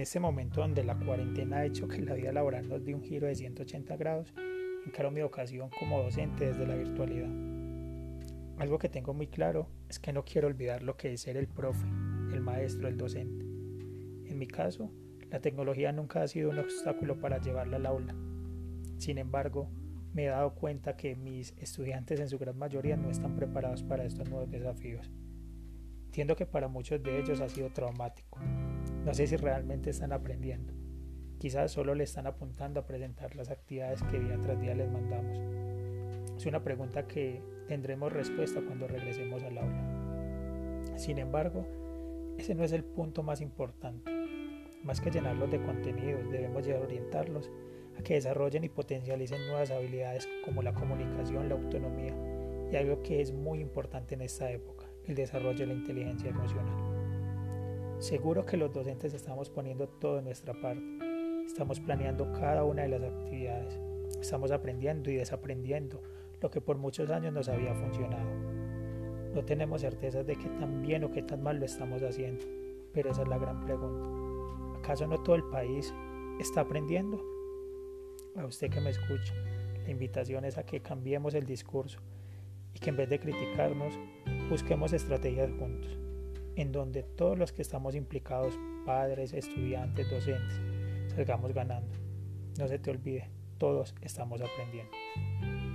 este momento donde la cuarentena ha hecho que la vida laboral nos dé un giro de 180 grados, encaro mi vocación como docente desde la virtualidad. Algo que tengo muy claro es que no quiero olvidar lo que es ser el profe, el maestro, el docente. En mi caso, la tecnología nunca ha sido un obstáculo para llevarla al aula. Sin embargo, me he dado cuenta que mis estudiantes en su gran mayoría no están preparados para estos nuevos desafíos. Entiendo que para muchos de ellos ha sido traumático. No sé si realmente están aprendiendo. Quizás solo le están apuntando a presentar las actividades que día tras día les mandamos. Es una pregunta que tendremos respuesta cuando regresemos al aula. Sin embargo, ese no es el punto más importante. Más que llenarlos de contenidos, debemos orientarlos a que desarrollen y potencialicen nuevas habilidades como la comunicación, la autonomía y algo que es muy importante en esta época, el desarrollo de la inteligencia emocional. Seguro que los docentes estamos poniendo todo en nuestra parte, estamos planeando cada una de las actividades, estamos aprendiendo y desaprendiendo lo que por muchos años nos había funcionado. No tenemos certeza de qué tan bien o qué tan mal lo estamos haciendo, pero esa es la gran pregunta. ¿Acaso no todo el país está aprendiendo? A usted que me escucha, la invitación es a que cambiemos el discurso y que en vez de criticarnos, busquemos estrategias juntos, en donde todos los que estamos implicados, padres, estudiantes, docentes, salgamos ganando. No se te olvide, todos estamos aprendiendo.